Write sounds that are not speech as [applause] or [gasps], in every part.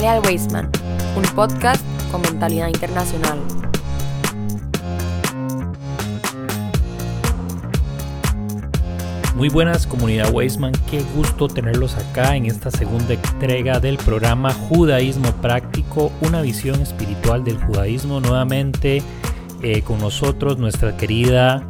Dale al un podcast con mentalidad internacional. Muy buenas comunidad Wasteman, qué gusto tenerlos acá en esta segunda entrega del programa Judaísmo Práctico, una visión espiritual del judaísmo. Nuevamente eh, con nosotros nuestra querida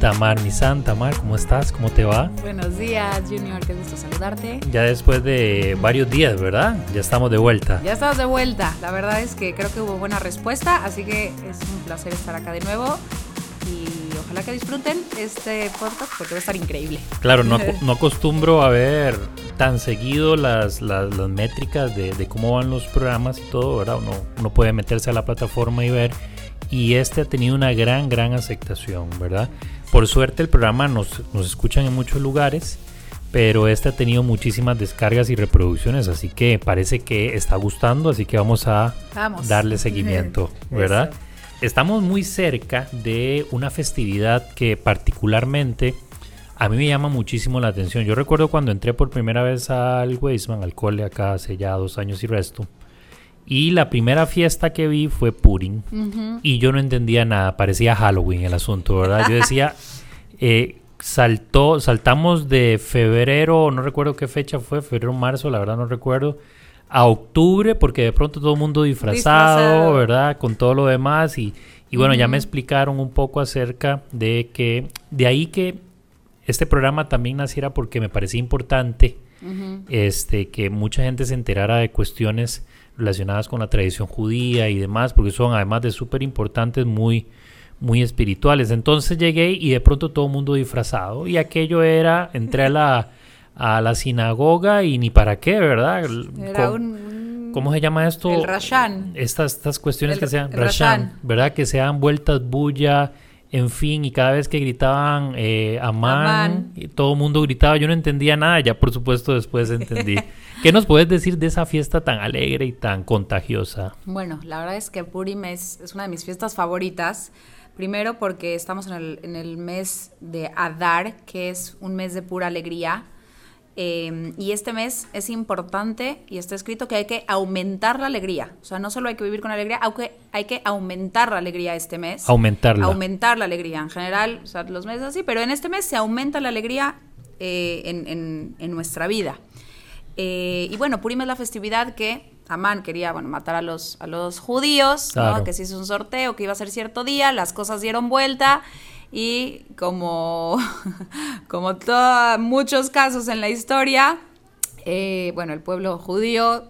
Tamar Nisan. Tamar, ¿cómo estás? ¿Cómo te va? Buenos días, Junior, qué gusto saludarte. Ya después de varios días, ¿verdad? Ya estamos de vuelta. Ya estamos de vuelta. La verdad es que creo que hubo buena respuesta, así que es un placer estar acá de nuevo. Y ojalá que disfruten este podcast porque va a estar increíble. Claro, no, [laughs] no acostumbro a ver tan seguido las, las, las métricas de, de, cómo van los programas y todo, ¿verdad? Uno, uno puede meterse a la plataforma y ver. Y este ha tenido una gran, gran aceptación, ¿verdad? Por suerte el programa nos, nos escuchan en muchos lugares, pero este ha tenido muchísimas descargas y reproducciones, así que parece que está gustando, así que vamos a Vamos. darle seguimiento, [laughs] ¿verdad? Eso. Estamos muy cerca de una festividad que particularmente a mí me llama muchísimo la atención. Yo recuerdo cuando entré por primera vez al Weisman, al cole acá hace ya dos años y resto. Y la primera fiesta que vi fue Purim. Y yo no entendía nada, parecía Halloween el asunto, ¿verdad? Yo decía, [laughs] eh, saltó, saltamos de febrero, no recuerdo qué fecha fue, febrero, marzo, la verdad no recuerdo, a octubre, porque de pronto todo el mundo disfrazado, Disfrazado. ¿verdad? Con todo lo demás. Y, y bueno, ya me explicaron un poco acerca de que, de ahí que este programa también naciera porque me parecía importante este, que mucha gente se enterara de cuestiones relacionadas con la tradición judía y demás, porque son además de súper importantes, muy, muy espirituales. Entonces llegué y de pronto todo el mundo disfrazado y aquello era, entré a la, [laughs] a la sinagoga y ni para qué, ¿verdad? Era Co- un, un- ¿Cómo se llama esto? El Rashan. Estas, estas cuestiones El- que sean Rashan. ¿verdad? Que sean vueltas bulla, en fin, y cada vez que gritaban eh, Amán, Amán. y todo el mundo gritaba, yo no entendía nada, ya por supuesto después entendí. [laughs] ¿Qué nos puedes decir de esa fiesta tan alegre y tan contagiosa? Bueno, la verdad es que Purim es, es una de mis fiestas favoritas. Primero porque estamos en el, en el mes de Adar, que es un mes de pura alegría. Eh, y este mes es importante y está escrito que hay que aumentar la alegría. O sea, no solo hay que vivir con alegría, aunque hay que aumentar la alegría este mes. Aumentarla. Aumentar la alegría. En general, o sea, los meses así, pero en este mes se aumenta la alegría eh, en, en- en nuestra vida. Eh, y bueno, Purim es la festividad que Amán quería, bueno, matar a los, a los judíos, ¿no? Claro. que se hizo un sorteo, que iba a ser cierto día, las cosas dieron vuelta y como, [laughs] como muchos casos en la historia, eh, bueno, el pueblo judío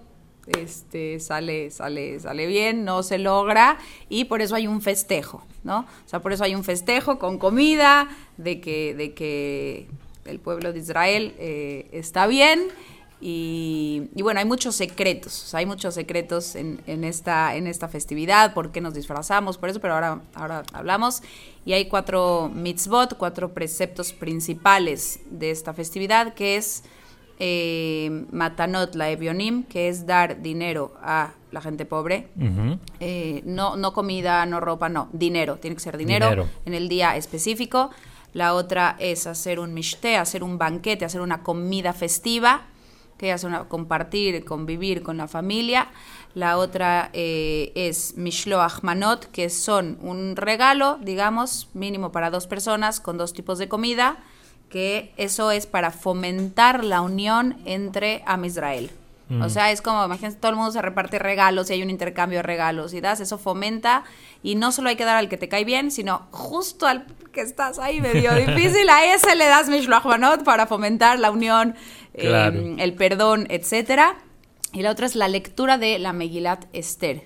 este, sale, sale, sale bien, no se logra y por eso hay un festejo, ¿no? O sea, por eso hay un festejo con comida, de que, de que el pueblo de Israel eh, está bien y, y bueno, hay muchos secretos, o sea, hay muchos secretos en, en esta, en esta festividad, por qué nos disfrazamos, por eso, pero ahora, ahora hablamos. Y hay cuatro mitzvot, cuatro preceptos principales de esta festividad, que es eh, Matanot la Evionim, que es dar dinero a la gente pobre. Ujú. Eh, no, no comida, no ropa, no, dinero, tiene que ser dinero, Dinero. en el día específico. La otra es hacer un mishte, hacer un banquete, hacer una comida festiva, que es una, compartir, convivir con la familia. La otra eh, es mishloach manot, que son un regalo, digamos, mínimo para dos personas, con dos tipos de comida, que eso es para fomentar la unión entre Am Israel. Mm. O sea, es como, imagínense, todo el mundo se reparte regalos y hay un intercambio de regalos y das, eso fomenta y no solo hay que dar al que te cae bien, sino justo al que estás ahí medio [laughs] difícil, a ese le das Mishloach Manot para fomentar la unión, eh, Claro. el perdón, etcétera. Y la otra es la lectura de la Megilat Esther,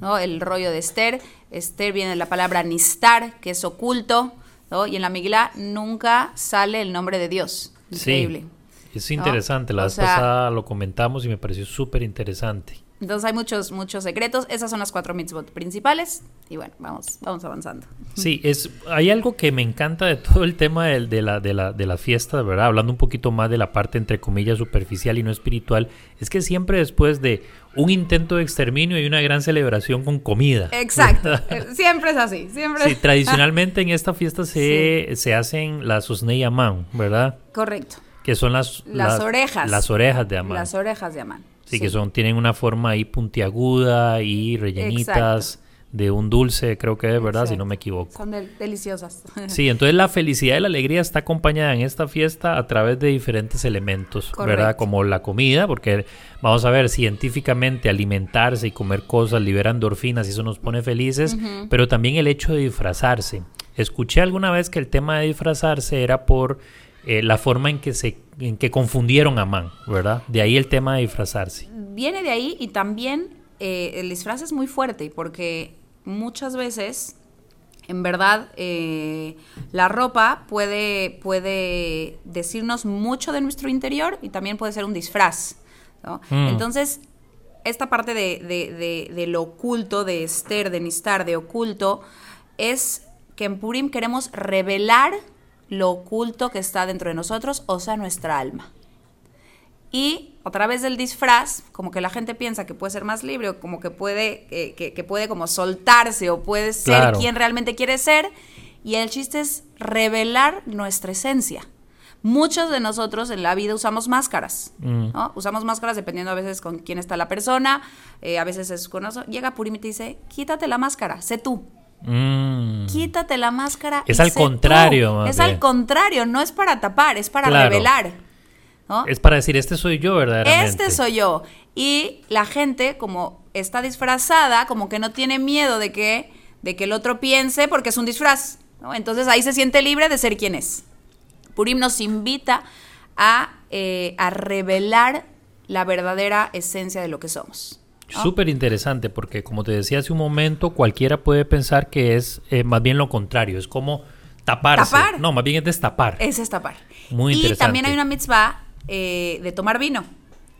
¿no? El rollo de Esther. Esther viene de la palabra nistar, que es oculto, ¿no? Y en la Megilá nunca sale el nombre de Dios. Increíble. Sí, es ¿no? interesante. La O vez sea- pasada lo comentamos y me pareció súper interesante. Entonces hay muchos, muchos secretos. Esas son las cuatro mitzvot principales. Y bueno, vamos, vamos avanzando. Sí, es, hay algo que me encanta de todo el tema del- de, la, de, la, de la fiesta, ¿verdad? Hablando un poquito más de la parte, entre comillas, superficial y no espiritual, es que siempre después de un intento de exterminio hay una gran celebración con comida. Exacto. [laughs] Eh, siempre es así. Siempre Sí, es- tradicionalmente en esta fiesta [laughs] se, se hacen las osnei amán, ¿verdad? Correcto. Que son las, Las orejas. Las orejas de amán. Las orejas de Amán. Sí, que son, tienen una forma ahí puntiaguda y rellenitas de un dulce, creo que es, ¿verdad? Si no me equivoco. Son deliciosas. [laughs] Sí, entonces la felicidad y la alegría está acompañada en esta fiesta a través de diferentes elementos, ¿verdad? Como la comida, porque vamos a ver, científicamente alimentarse y comer cosas libera endorfinas y eso nos pone felices, pero también el hecho de disfrazarse. Escuché alguna vez que el tema de disfrazarse era por eh, la forma en que se en que confundieron a Man, ¿verdad? De ahí el tema de disfrazarse. Viene de ahí y también eh, el disfraz es muy fuerte porque muchas veces, en verdad, eh, la ropa puede, puede decirnos mucho de nuestro interior y también puede ser un disfraz. Mm. Entonces, esta parte de, de, de, lo oculto, de Esther, de Nistar, de oculto, es que en Purim queremos revelar lo oculto que está dentro de nosotros, o sea, nuestra alma. Y a través del disfraz, como que la gente piensa que puede ser más libre, o como que puede, que, puede como soltarse, o puede ser quien realmente quiere ser. Y el chiste es revelar nuestra esencia. Muchos de nosotros en la vida usamos máscaras, mm. Usamos máscaras dependiendo a veces con quién está la persona, eh, a veces es con eso. Llega Purim y te dice, quítate la máscara, sé tú. Mm. Quítate la máscara. Es al contrario. Es al contrario, no es para tapar, es para revelar. Es para decir, este soy yo, verdaderamente. Este soy yo. Y la gente, como está disfrazada, como que no tiene miedo de que, de que el otro piense porque es un disfraz. Entonces ahí se siente libre de ser quien es. Purim nos invita a, eh, a revelar la verdadera esencia de lo que somos. Súper interesante porque como te decía hace un momento, cualquiera puede pensar que es eh, más bien lo contrario, es como taparse. No, más bien es destapar. Es destapar. Muy interesante. Y también hay una mitzvah eh, de tomar vino,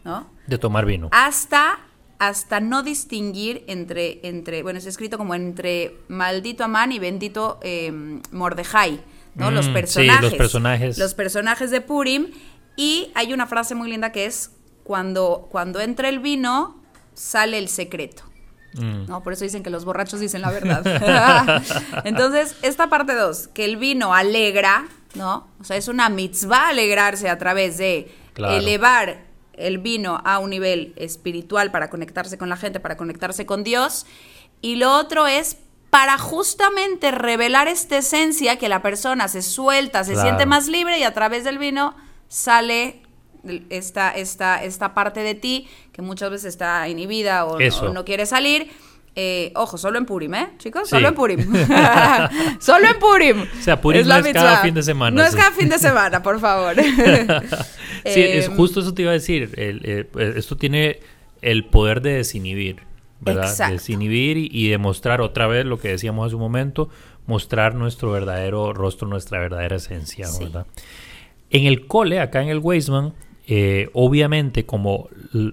¿no? De tomar vino. Hasta, hasta no distinguir entre, entre, bueno, es escrito como entre maldito Amán y bendito eh, Mordejai, ¿no? los personajes. Sí, los personajes. Los personajes de Purim. Y hay una frase muy linda que es, cuando, cuando entra el vino, sale el secreto. Mm. ¿no? Por eso dicen que los borrachos dicen la verdad. [laughs] Entonces, esta parte 2, que el vino alegra, ¿no? O sea, es una mitzvah alegrarse a través de elevar el vino a un nivel espiritual para conectarse con la gente, para conectarse con Dios. Y lo otro es para justamente revelar esta esencia que la persona se suelta, se siente más libre y a través del vino sale esta, esta, esta parte de ti que muchas veces está inhibida o, no, quiere salir. Eh, ojo, solo en Purim, ¿eh, chicos? Solo en Purim. [laughs] [laughs] solo en Purim. O sea, Purim no es cada fin de semana. No es cada fin de semana, por favor. [laughs] sí, es em, justo eso te iba a decir. Eh, esto tiene el poder de desinhibir, ¿verdad? Exacto. Desinhibir y, demostrar otra vez lo que decíamos hace un momento, mostrar nuestro verdadero rostro, nuestra verdadera esencia, ¿verdad? En el cole, acá en el Weisman, eh, obviamente, como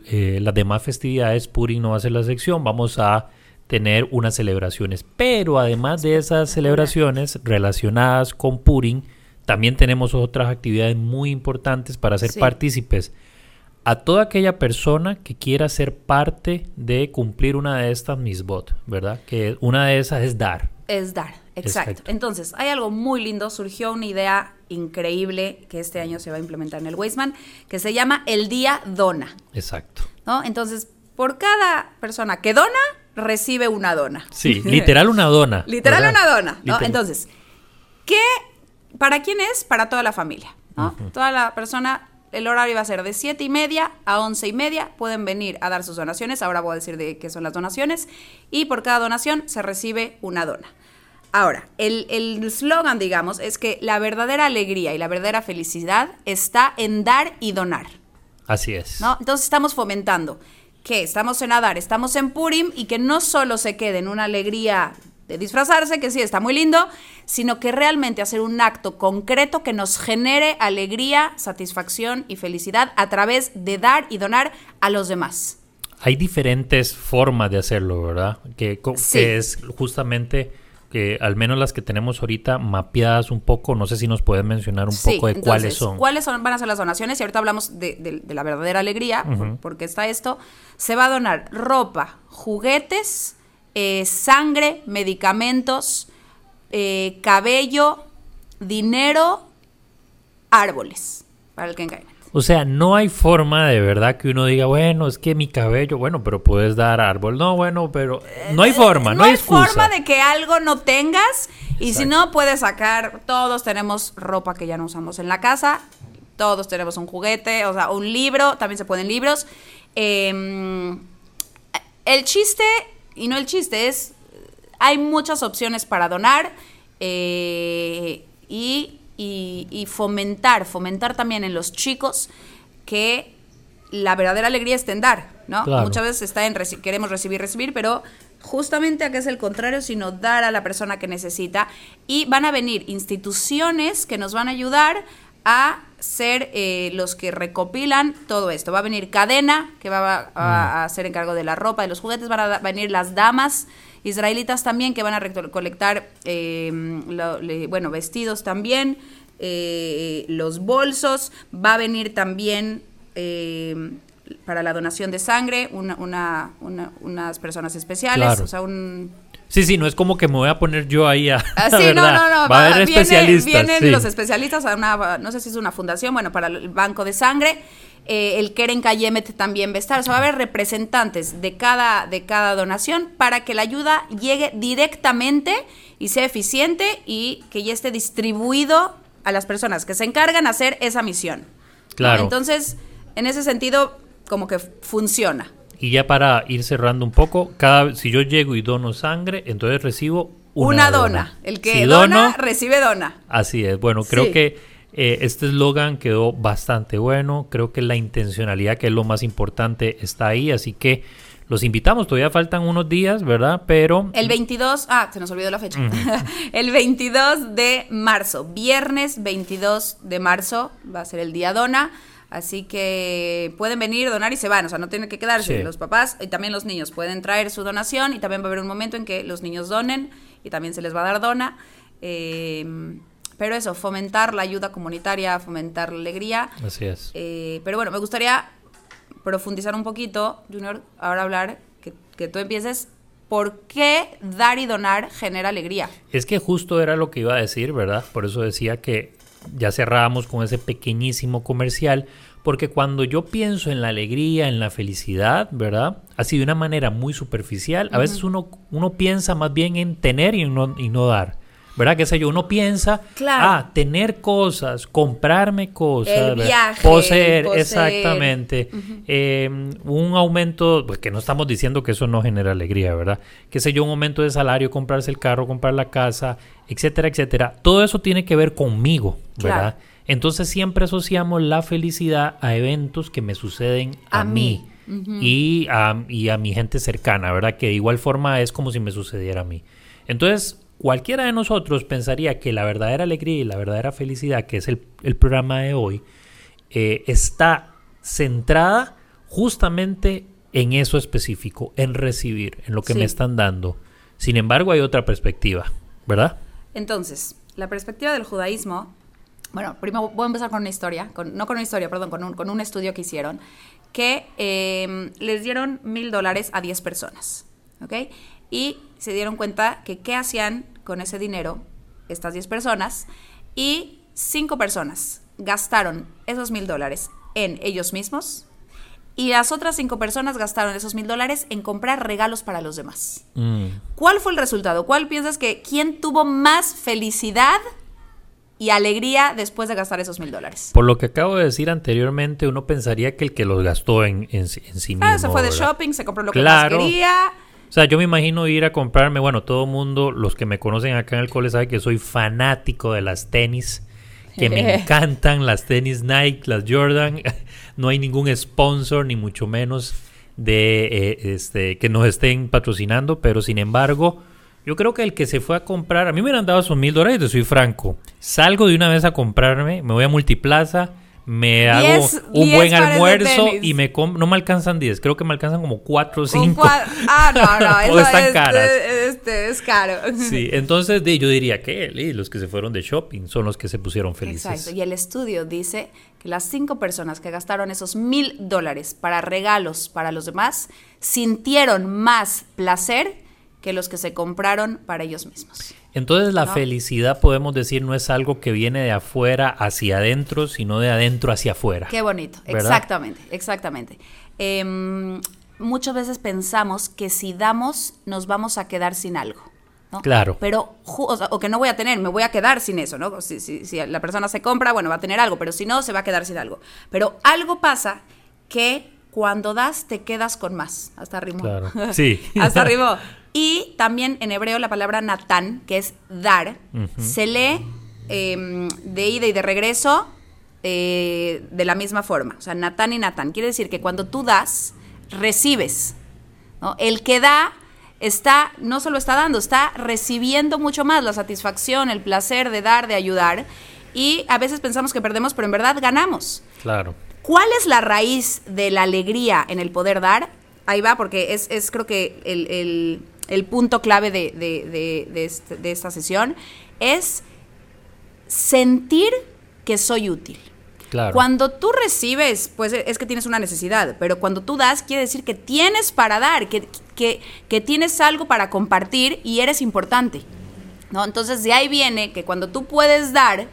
eh, las demás festividades, Purim no va a ser la sección, vamos a tener unas celebraciones. Pero además de esas celebraciones relacionadas con Purim, también tenemos otras actividades muy importantes para ser partícipes. A toda aquella persona que quiera ser parte de cumplir una de estas misbot, ¿verdad? Que una de esas es dar. Es dar, exacto. Entonces, hay algo muy lindo, surgió una idea increíble que este año se va a implementar en el Weisman, que se llama el Día Dona. Exacto. ¿No? Entonces, por cada persona que dona, recibe una dona. Sí, [laughs] literal una dona. literal una dona, ¿no? Entonces, ¿qué, ¿para quién es? Para toda la familia, ¿no? Toda la persona, el horario va a ser de siete y media a once y media, pueden venir a dar sus donaciones, ahora voy a decir de qué son las donaciones, y por cada donación se recibe una dona. Ahora, el slogan, digamos, es que la verdadera alegría y la verdadera felicidad está en dar y donar. Así es. ¿no? Entonces estamos fomentando que estamos en Adar, estamos en Purim y que no solo se quede en una alegría de disfrazarse, que sí está muy lindo, sino que realmente hacer un acto concreto que nos genere alegría, satisfacción y felicidad a través de dar y donar a los demás. Hay diferentes formas de hacerlo, ¿verdad? Que, que es justamente que al menos las que tenemos ahorita mapeadas un poco, no sé si nos pueden mencionar un poco de cuáles son. ¿Cuáles son, van a ser las donaciones? Y ahorita hablamos de, la verdadera alegría, porque está esto. Se va a donar ropa, juguetes, eh, sangre, medicamentos, eh, cabello, dinero, árboles para el Kenkaimet. O sea, no hay forma de verdad que uno diga, bueno, es que mi cabello, bueno, pero puedes dar árbol. No, bueno, pero no hay forma, no, no hay excusa. forma de que algo no tengas y si no puedes sacar, todos tenemos ropa que ya no usamos en la casa, todos tenemos un juguete, o sea, un libro, también se pueden libros. Em, el chiste, y no el chiste, es, hay muchas opciones para donar eh, y y, fomentar, fomentar también en los chicos que la verdadera alegría está en dar, ¿no? Muchas veces está en queremos recibir, recibir, pero justamente acá es el contrario, sino dar a la persona que necesita. Y van a venir instituciones que nos van a ayudar a ser eh, los que recopilan todo esto. Va a venir cadena, que va a, hacer encargo de la ropa, de los juguetes, van a venir las damas israelitas también que van a recolectar, em, bueno, vestidos también, eh, los bolsos, va a venir también em, para la donación de sangre una, unas personas especiales, o sea, un... Sí, sí, no es como que me voy a poner yo ahí a. Ah, [laughs] sí, no, no, no. Va, a haber especialistas. Vienen los especialistas a una, no sé si es una fundación, bueno, para el banco de sangre. Eh, el Keren Kayemet también va a estar. O sea, va a haber representantes de cada, de cada donación para que la ayuda llegue directamente y sea eficiente y que ya esté distribuido a las personas que se encargan de hacer esa misión. Claro. Entonces, en ese sentido, como que funciona. Y ya para ir cerrando un poco, cada si yo llego y dono sangre, entonces recibo una, dona. El que dona, recibe dona. Así es. Bueno, creo que eh, este eslogan quedó bastante bueno. Creo que la intencionalidad, que es lo más importante, está ahí. Así que los invitamos. Todavía faltan unos días, ¿verdad? Pero. El 22. Ah, se nos olvidó la fecha. [laughs] el 22 de marzo. Viernes 22 de marzo va a ser el día Dona. Así que pueden venir, donar y se van. O sea, no tienen que quedarse. Los papás y también los niños pueden traer su donación. Y también va a haber un momento en que los niños donen y también se les va a dar dona. Eh pero eso, fomentar la ayuda comunitaria, fomentar la alegría. Así es. Eh, pero bueno, me gustaría profundizar un poquito, Junior, ahora hablar, que, que tú empieces ¿por qué dar y donar genera alegría? Es que justo era lo que iba a decir, ¿verdad? Por eso decía que ya cerrábamos con ese pequeñísimo comercial, porque cuando yo pienso en la alegría, en la felicidad, ¿verdad? Así de una manera muy superficial, a veces uno, uno piensa más bien en tener y no, y no dar. ¿Verdad? ¿Qué sé yo? Uno piensa, ah, tener cosas, comprarme cosas, poseer, exactamente. Em, un aumento, pues que no estamos diciendo que eso no genera alegría, ¿verdad? Qué sé yo, un aumento de salario, comprarse el carro, comprar la casa, etcétera, etcétera. Todo eso tiene que ver conmigo, ¿verdad? Entonces siempre asociamos la felicidad a eventos que me suceden a, mí. y, a, y a mi gente cercana, ¿verdad? Que de igual forma es como si me sucediera a mí. Entonces, cualquiera de nosotros pensaría que la verdadera alegría y la verdadera felicidad, que es el, programa de hoy, eh, está centrada justamente en eso específico, en recibir, en lo que me están dando. Sin embargo, hay otra perspectiva, ¿verdad? Entonces, la perspectiva del judaísmo, bueno, primero voy a empezar con una historia, no con una historia, perdón, con un, con un estudio que hicieron, que eh, les dieron mil dólares a 10 personas, ¿ok? Y se dieron cuenta que qué hacían con ese dinero estas 10 personas y 5 personas gastaron esos mil dólares en ellos mismos y las otras 5 personas gastaron esos mil dólares en comprar regalos para los demás. Mm. ¿Cuál fue el resultado? ¿Cuál piensas que quién tuvo más felicidad y alegría después de gastar esos mil dólares. Por lo que acabo de decir anteriormente, uno pensaría que el que los gastó en, en, sí mismo. Ah, se fue de shopping, se compró lo que más quería. O sea, yo me imagino ir a comprarme, bueno, todo mundo, los que me conocen acá en el cole saben que soy fanático de las tenis, que me [laughs] encantan las tenis Nike, las Jordan. [laughs] No hay ningún sponsor, ni mucho menos de eh, este que nos estén patrocinando, pero sin embargo, yo creo que el que se fue a comprar, a mí me hubieran dado esos mil dólares, te soy franco. Salgo de una vez a comprarme, me voy a Multiplaza, me hago un buen almuerzo y me no me alcanzan 10, creo que me alcanzan como 4 o 5. Ah, no, no, [laughs] eso están es, caras. Este, es caro. Sí, [laughs] entonces yo diría que los que se fueron de shopping son los que se pusieron felices. Exacto, y el estudio dice que las cinco personas que gastaron esos mil dólares para regalos para los demás sintieron más placer que los que se compraron para ellos mismos. Entonces la felicidad podemos decir no es algo que viene de afuera hacia adentro, sino de adentro hacia afuera. Qué bonito, exactamente, exactamente. Em, muchas veces pensamos que si damos nos vamos a quedar sin algo. ¿no? Claro. Pero, o, que no voy a tener, me voy a quedar sin eso, ¿no? Si, si, la persona se compra, bueno, va a tener algo, pero si no, se va a quedar sin algo. Pero algo pasa que cuando das, te quedas con más. Hasta arriba. Claro. [laughs] Sí. Hasta arriba. Y también en hebreo la palabra natán, que es dar, se lee em, de ida y de regreso eh, de la misma forma. O sea, natán y natán. Quiere decir que cuando tú das, recibes. El que da está, no solo está dando, está recibiendo mucho más la satisfacción, el placer de dar, de ayudar. Y a veces pensamos que perdemos, pero en verdad ganamos. Claro. ¿Cuál es la raíz de la alegría en el poder dar? Ahí va, porque es, es creo que el, el punto clave de, este, esta sesión, es sentir que soy útil. Claro. Cuando tú recibes, pues es que tienes una necesidad, pero cuando tú das, quiere decir que tienes para dar, que, que, tienes algo para compartir y eres importante. ¿no? Entonces de ahí viene que cuando tú puedes dar,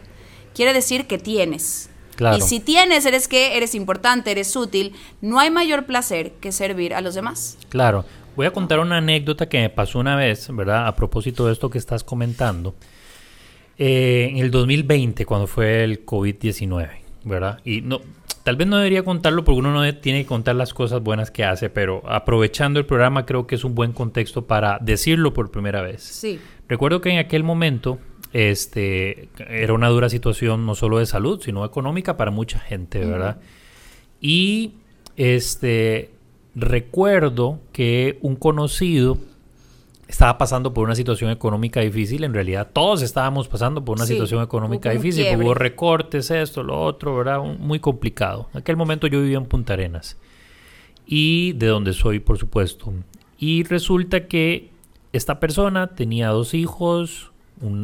quiere decir que tienes. Claro. Y si tienes, eres que eres importante, eres útil, no hay mayor placer que servir a los demás. Claro. Voy a contar una anécdota que me pasó una vez, ¿verdad? A propósito de esto que estás comentando. Eh, en el 2020, cuando fue el COVID-19, ¿verdad? Y no, tal vez no debería contarlo porque uno no tiene que contar las cosas buenas que hace, pero aprovechando el programa creo que es un buen contexto para decirlo por primera vez. Sí. Recuerdo que en aquel momento este, era una dura situación no solo de salud, sino económica para mucha gente, ¿verdad? Y este, recuerdo que un conocido estaba pasando por una situación económica difícil. En realidad, todos estábamos pasando por una situación económica difícil. Hubo recortes, esto, lo otro, ¿verdad? Muy complicado. En aquel momento yo vivía en Punta Arenas. Y de donde soy, por supuesto. Y resulta que esta persona tenía dos hijos,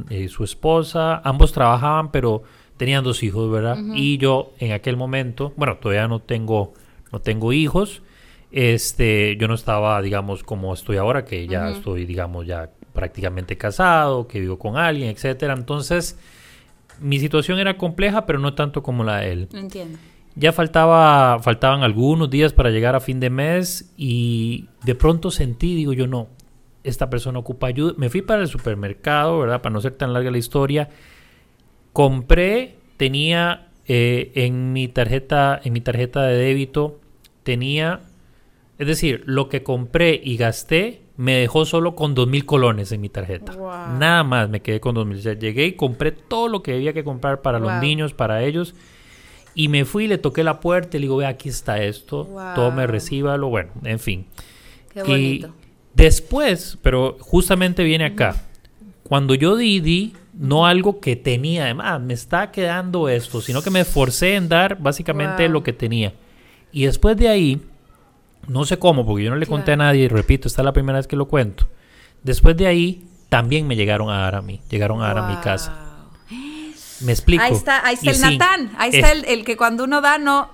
eh, su esposa, ambos trabajaban, pero tenían dos hijos, ¿verdad? Y yo en aquel momento, bueno, todavía no tengo, no tengo hijos este, yo no estaba, digamos, como estoy ahora, que ya estoy, digamos, ya prácticamente casado, que vivo con alguien, etcétera. Entonces, mi situación era compleja, pero no tanto como la de él. Entiendo. Ya faltaba, faltaban algunos días para llegar a fin de mes y de pronto sentí, digo yo, no, esta persona ocupa ayuda. Me fui para el supermercado, ¿verdad? Para no ser tan larga la historia. Compré, tenía eh, en mi tarjeta, en mi tarjeta de débito, tenía es decir, lo que compré y gasté me dejó solo con dos mil colones en mi tarjeta. Nada más me quedé con dos mil. llegué y compré todo lo que había que comprar para los niños, para ellos. Y me fui, le toqué la puerta y le digo, ve, aquí está esto, tome, recíbalo, bueno, en fin. Qué bonito. Y después, pero justamente viene acá, cuando yo di, di, no algo que tenía, además, me está quedando esto, sino que me esforcé en dar básicamente lo que tenía. Y después de ahí, no sé cómo, porque yo no le conté a nadie, y repito, esta es la primera vez que lo cuento. Después de ahí, también me llegaron a dar a mí, llegaron a dar a mi casa. [gasps] Me explico. Ahí está, ahí está el Natán, ahí está el, que cuando uno da no...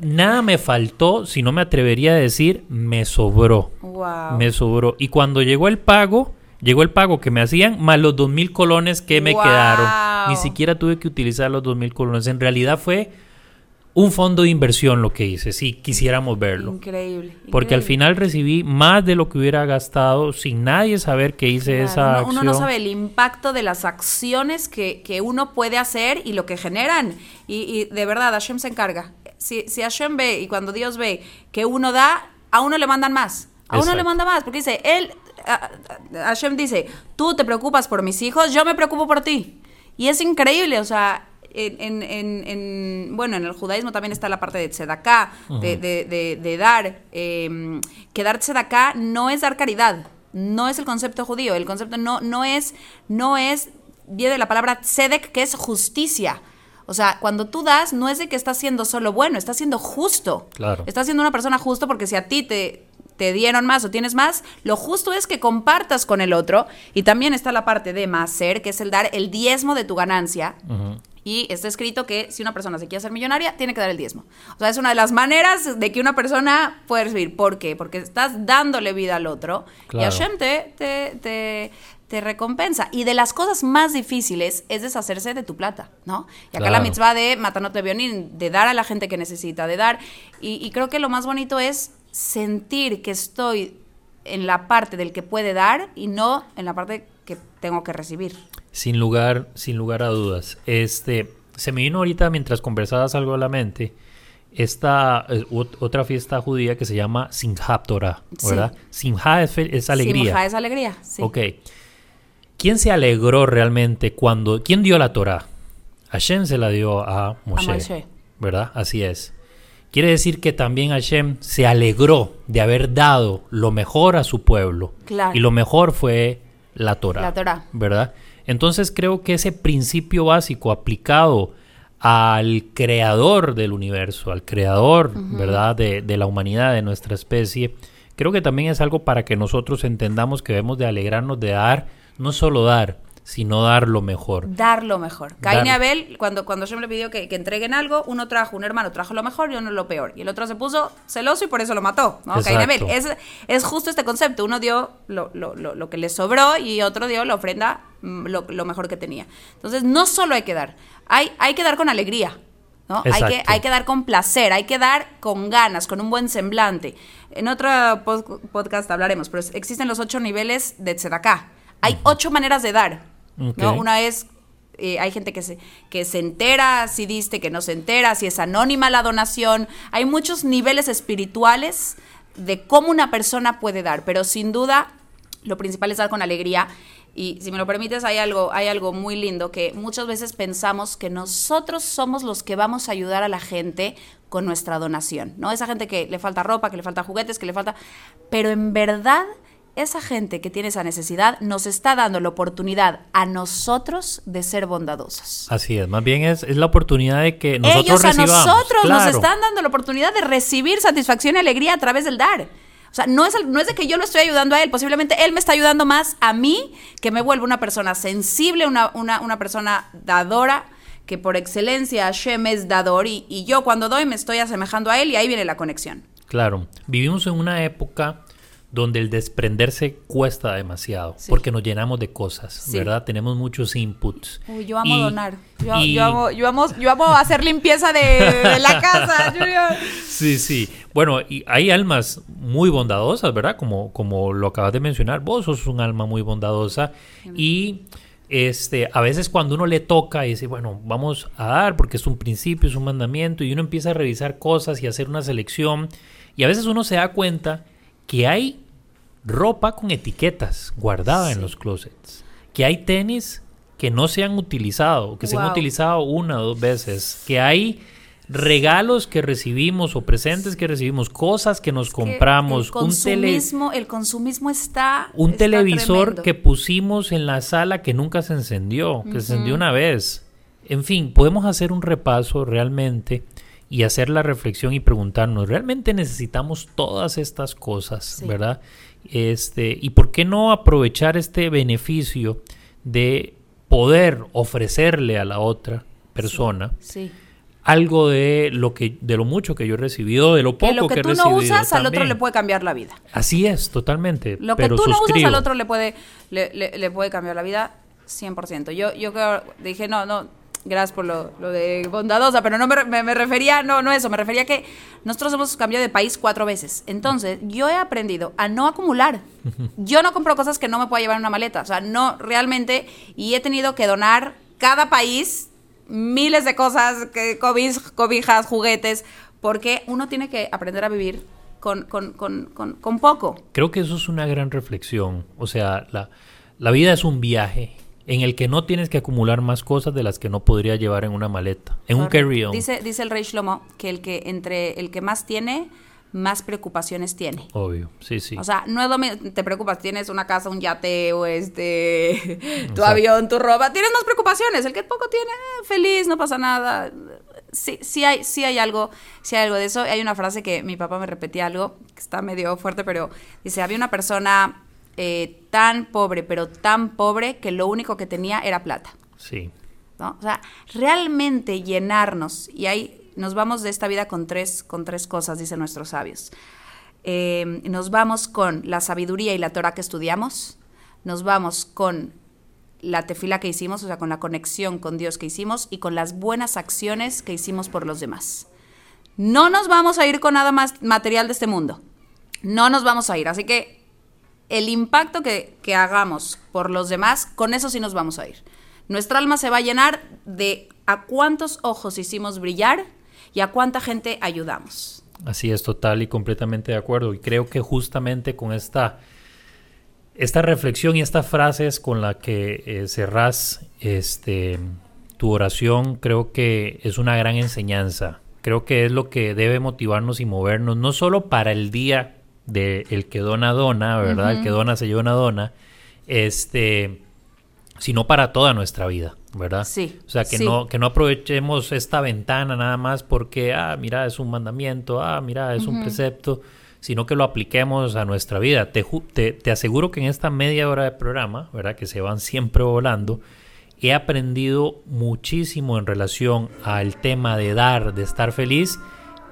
Nada me faltó, si no me atrevería a decir, me sobró. Me sobró. Y cuando llegó el pago, llegó el pago que me hacían, más los dos mil colones que me quedaron. Ni siquiera tuve que utilizar los dos mil colones. En realidad fue un fondo de inversión lo que hice, si quisiéramos verlo. Increíble. Porque al final recibí más de lo que hubiera gastado sin nadie saber que hice esa uno, acción. Uno no sabe el impacto de las acciones que, uno puede hacer y lo que generan. Y, de verdad, Hashem se encarga. Si, si Hashem ve y cuando Dios ve que uno da, a uno le mandan más. A uno le manda más, porque dice, él, Hashem dice, tú te preocupas por mis hijos, yo me preocupo por ti. Y es increíble, o sea, en, en, bueno, en el judaísmo también está la parte de tzedaká, de, de, dar. Eh, que dar tzedaká no es dar caridad, no es el concepto judío. El concepto no, no es, no es, viene de la palabra tzedek, que es justicia. O sea, cuando tú das, no es de que estás siendo solo bueno, estás siendo justo. Claro. Estás siendo una persona justo porque si a ti te, te dieron más o tienes más, lo justo es que compartas con el otro. Y también está la parte de ser, que es el dar el diezmo de tu ganancia. Y está escrito que si una persona se quiere hacer millonaria, tiene que dar el diezmo. O sea, es una de las maneras de que una persona puede recibir. ¿Por qué? Porque estás dándole vida al otro. Y Hashem te, te, te, te recompensa. Y de las cosas más difíciles es deshacerse de tu plata, ¿no? Y acá la mitzvah de matanote bionin, de dar a la gente que necesita, de dar. Y, y creo que lo más bonito es sentir que estoy en la parte del que puede dar y no en la parte que tengo que recibir. Sin lugar, sin lugar a dudas. Este, se me vino ahorita mientras conversabas algo a la mente esta eh, otra fiesta judía que se llama Simchat Torah, ¿verdad? Sí. es, es, alegría. Es alegría, sí. Ok. ¿Quién se alegró realmente cuando... ¿Quién dio la Torah? Hashem se la dio a Moshe, a Moshe. ¿verdad? Así es. Quiere decir que también Hashem se alegró de haber dado lo mejor a su pueblo. Claro. Y lo mejor fue la Torah. La Torah. ¿Verdad? Entonces creo que ese principio básico aplicado al creador del universo, al creador, ¿verdad?, de, de, la humanidad, de nuestra especie, creo que también es algo para que nosotros entendamos que debemos de alegrarnos de dar, no solo dar, sino dar lo mejor. Dar lo mejor. Caín y Abel, cuando, cuando yo me pidió que, que, entreguen algo, uno trajo, un hermano trajo lo mejor y uno lo peor. Y el otro se puso celoso y por eso lo mató, ¿no? Caín y Abel. Es, es justo este concepto. Uno dio lo, lo, lo, lo, que le sobró y otro dio la ofrenda, mm, lo, mejor que tenía. Entonces, no solo hay que dar, hay, hay que dar con alegría. ¿no? Hay que, hay que dar con placer, hay que dar con ganas, con un buen semblante. En otro podcast hablaremos, pero existen los ocho niveles de Tzedakah. Hay ocho maneras de dar. ¿No? Una es, eh, hay gente que se, que se entera si diste, que no se entera, si es anónima la donación. Hay muchos niveles espirituales de cómo una persona puede dar, pero sin duda lo principal es dar con alegría. Y si me lo permites, hay algo, hay algo muy lindo que muchas veces pensamos que nosotros somos los que vamos a ayudar a la gente con nuestra donación, ¿no? Esa gente que le falta ropa, que le falta juguetes, que le falta... Pero en verdad esa gente que tiene esa necesidad nos está dando la oportunidad a nosotros de ser bondadosos. Así es, más bien es, es la oportunidad de que nosotros Ellos a recibamos. nosotros nos están dando la oportunidad de recibir satisfacción y alegría a través del dar. O sea, no es, no es de que yo lo estoy ayudando a él, posiblemente él me está ayudando más a mí, que me vuelva una persona sensible, una, una, una persona dadora, que por excelencia Hashem es dador, y, y yo cuando doy me estoy asemejando a él y ahí viene la conexión. Claro, vivimos en una época donde el desprenderse cuesta demasiado, sí. porque nos llenamos de cosas, sí. ¿verdad? Tenemos muchos inputs. Uy, yo amo y, donar. Yo, y... yo, amo, yo, amo, yo amo hacer limpieza de, de la casa. [laughs] sí, sí. Bueno, y hay almas muy bondadosas, ¿verdad? Como, como lo acabas de mencionar, vos sos un alma muy bondadosa y este, a veces cuando uno le toca y dice, bueno, vamos a dar porque es un principio, es un mandamiento y uno empieza a revisar cosas y hacer una selección y a veces uno se da cuenta que hay ropa con etiquetas guardada sí. en los closets, que hay tenis que no se han utilizado, que wow. se han utilizado una o dos veces, que hay regalos que recibimos o presentes que recibimos, cosas que nos es compramos, que el consumismo, un tele, el consumismo está un está televisor tremendo. que pusimos en la sala que nunca se encendió, que uh -huh. se encendió una vez. En fin, podemos hacer un repaso realmente y hacer la reflexión y preguntarnos, ¿realmente necesitamos todas estas cosas, sí. verdad? Este, y por qué no aprovechar este beneficio de poder ofrecerle a la otra persona sí. Sí. algo de lo que de lo mucho que yo he recibido, de lo poco que, lo que, que tú he recibido. no usas también. al otro le puede cambiar la vida. Así es, totalmente. Lo que pero tú suscribo. no usas al otro le puede le, le, le puede cambiar la vida 100%. Yo yo creo, dije, no, no, gracias por lo, lo de bondadosa, pero no me, me, me, refería, no, no eso, me refería que nosotros hemos cambiado de país cuatro veces. Entonces, yo he aprendido a no acumular. Yo no compro cosas que no me pueda llevar en una maleta, o sea, no realmente, y he tenido que donar cada país miles de cosas, que, cobijas, cobijas, juguetes, porque uno tiene que aprender a vivir con, con, con, con, poco. Creo que eso es una gran reflexión, o sea, la, la vida es un viaje en el que no tienes que acumular más cosas de las que no podría llevar en una maleta, en Correcto. un carry-on. Dice, dice el rey Shlomo que el que entre el que más tiene, más preocupaciones tiene. Obvio, sí, sí. O sea, no es lo mismo, te preocupas, tienes una casa, un yate o este, [laughs] tu Exacto. avión, tu ropa, tienes más preocupaciones. El que poco tiene, feliz, no pasa nada. Sí, sí hay, sí hay algo, sí hay algo de eso. Hay una frase que mi papá me repetía algo, que está medio fuerte, pero dice, había una persona eh, tan pobre, pero tan pobre que lo único que tenía era plata. Sí. ¿no? O sea, realmente llenarnos, y ahí nos vamos de esta vida con tres, con tres cosas, dicen nuestros sabios. Eh, nos vamos con la sabiduría y la Torah que estudiamos, nos vamos con la tefila que hicimos, o sea, con la conexión con Dios que hicimos y con las buenas acciones que hicimos por los demás. No nos vamos a ir con nada más material de este mundo. No nos vamos a ir. Así que el impacto que, hagamos por los demás, con eso sí nos vamos a ir. Nuestra alma se va a llenar de a cuántos ojos hicimos brillar y a cuánta gente ayudamos. Así es, total y completamente de acuerdo. Y creo que justamente con esta, esta reflexión y estas frases con la que eh, cerrás este, tu oración, creo que es una gran enseñanza. Creo que es lo que debe motivarnos y movernos, no solo para el día de el que dona dona, ¿verdad? El que dona se lleva una dona, este, sino para toda nuestra vida, ¿verdad? Sí. O sea, que, sí. no, que no aprovechemos esta ventana nada más porque, ah, mira, es un mandamiento, ah, mira, es un precepto, sino que lo apliquemos a nuestra vida. Te, te, te aseguro que en esta media hora de programa, ¿verdad? Que se van siempre volando, he aprendido muchísimo en relación al tema de dar, de estar feliz,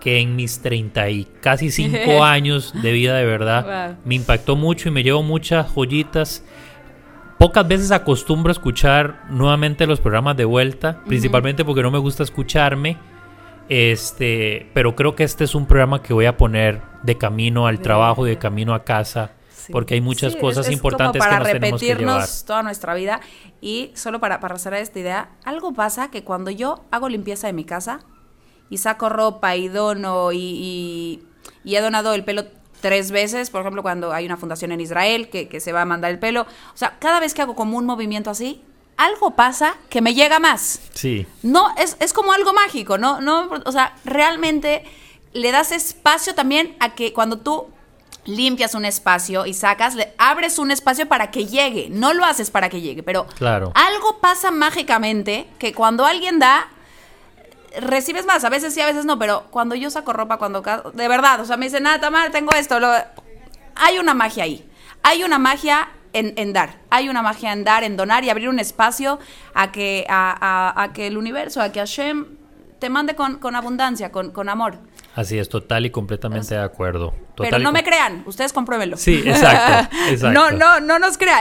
que en mis 30 y casi 5 [laughs] años de vida de verdad Wow. me impactó mucho y me llevo muchas joyitas. Pocas veces acostumbro a escuchar nuevamente los programas de vuelta, principalmente porque no me gusta escucharme. Este, pero creo que este es un programa que voy a poner de camino al trabajo y de camino a casa, Sí. porque hay muchas Sí, cosas es- es importantes como que para nos tenemos que llevar. repetirnos toda nuestra vida. Y solo para, para cerrar esta idea, algo pasa que cuando yo hago limpieza de mi casa y saco ropa y dono y, y- y he donado el pelo tres veces, por ejemplo, cuando hay una fundación en Israel que, que se va a mandar el pelo, o sea, cada vez que hago como un movimiento así, algo pasa que me llega más. Sí, No, es, es como algo mágico, ¿no? no o sea, realmente le das espacio también a que cuando tú limpias un espacio y sacas, le abres un espacio para que llegue. No lo haces para que llegue, pero Claro. algo pasa mágicamente que cuando alguien da, recibes más. A veces sí, a veces no, pero cuando yo saco ropa, cuando... De verdad, o sea, me dicen, nada, Tamar, tengo esto. lo- hay una magia ahí. Hay una magia en, en dar. Hay una magia en dar, en donar y abrir un espacio a que, a, a- a que el universo, a que Hashem te mande con, con abundancia, con, con amor. así es, total y completamente de acuerdo. Total Pero no me crean, ustedes compruébenlo. Sí, exacto, [laughs] exacto. No, no, no nos crean.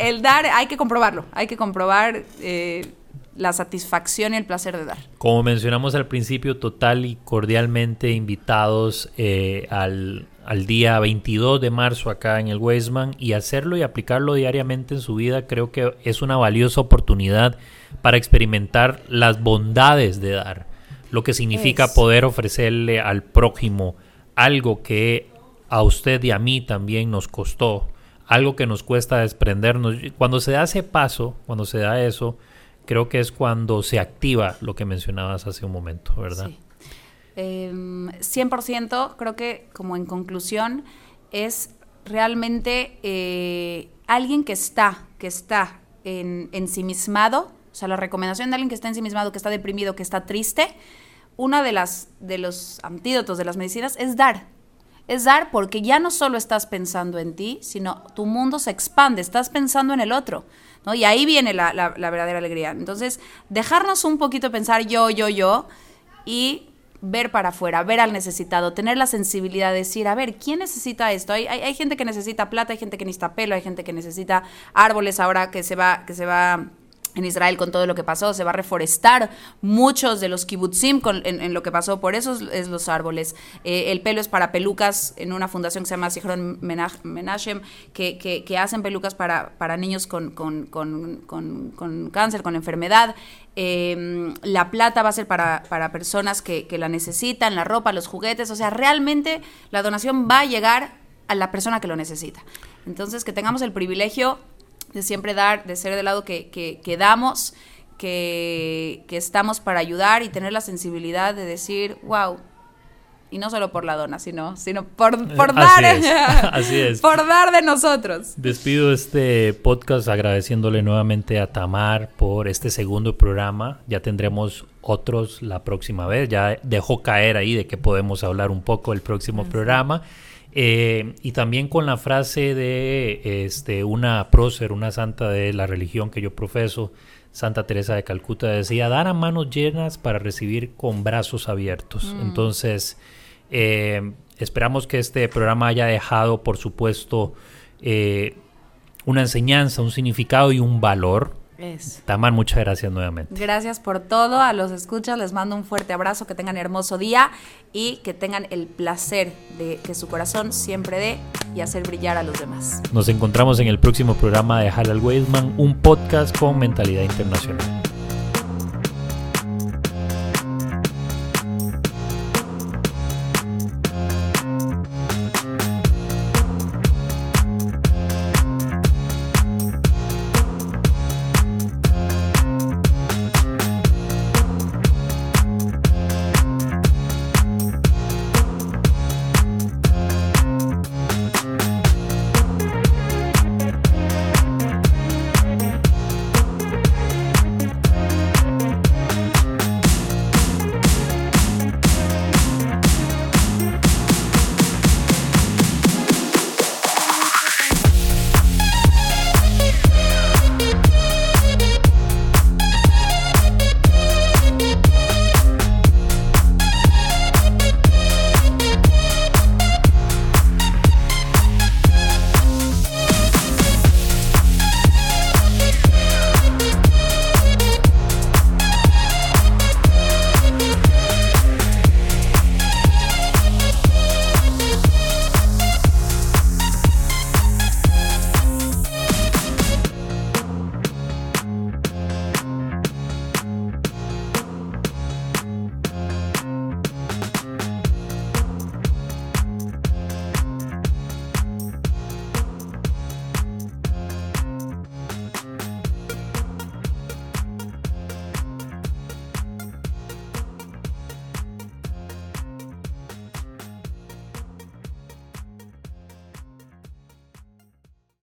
el dar hay que comprobarlo. Hay que comprobar eh, la satisfacción y el placer de dar. Como mencionamos al principio, total y cordialmente invitados eh, al, al día 22 de marzo acá en el Weisman y hacerlo y aplicarlo diariamente en su vida creo que es una valiosa oportunidad para experimentar las bondades de dar, lo que significa Es. poder ofrecerle al prójimo algo que a usted y a mí también nos costó, algo que nos cuesta desprendernos. Cuando se da ese paso, cuando se da eso, creo que es cuando se activa lo que mencionabas hace un momento, ¿verdad? Sí. Em, 100% creo que como en conclusión es realmente eh, alguien que está, que está en, ensimismado, o sea, la recomendación de alguien que está ensimismado, que está deprimido, que está triste, una de las de los antídotos de las medicinas es dar. Es dar porque ya no solo estás pensando en ti, sino tu mundo se expande, estás pensando en el otro. Y ahí viene la, la- la verdadera alegría. Entonces, dejarnos un poquito pensar yo, yo, yo, y ver para afuera, ver al necesitado, tener la sensibilidad de decir, a ver, ¿quién necesita esto? Hay, hay, hay gente que necesita plata, hay gente que necesita pelo, hay gente que necesita árboles ahora que se va, que se va en Israel con todo lo que pasó, se va a reforestar muchos de los kibbutzim con, en, lo que pasó, por eso es, los árboles. Eh, el pelo es para pelucas en una fundación que se llama Sihron Menach- Menachem, que, que, hacen pelucas para, para niños con, con, con, cáncer, con enfermedad. Eh, la plata va a ser para, para personas que, que la necesitan, la ropa, los juguetes, o sea, realmente la donación va a llegar a la persona que lo necesita. Entonces, que tengamos el privilegio de siempre dar, de ser del lado que, que, que damos, que, que estamos para ayudar y tener la sensibilidad de decir, wow. Y no solo por la dona, sino, sino por, [laughs] por Así dar. es, [laughs] así es. Por dar de nosotros. Despido este podcast agradeciéndole nuevamente a Tamar por este segundo programa. Ya tendremos otros la próxima vez. Ya dejó caer ahí de que podemos hablar un poco el próximo programa. Eh, y también con la frase de este, una prócer, una santa de la religión que yo profeso, Santa Teresa de Calcuta, decía, dar a manos llenas para recibir con brazos abiertos. Mm. Entonces, eh, esperamos que este programa haya dejado, por supuesto, eh, una enseñanza, un significado y un valor. Es. Tamar, muchas gracias nuevamente. Gracias por todo. A los escuchas les mando un fuerte abrazo, que tengan hermoso día y que tengan el placer de que su corazón siempre dé y hacer brillar a los demás. Nos encontramos en el próximo programa de Halal Weisman, un podcast con mentalidad internacional.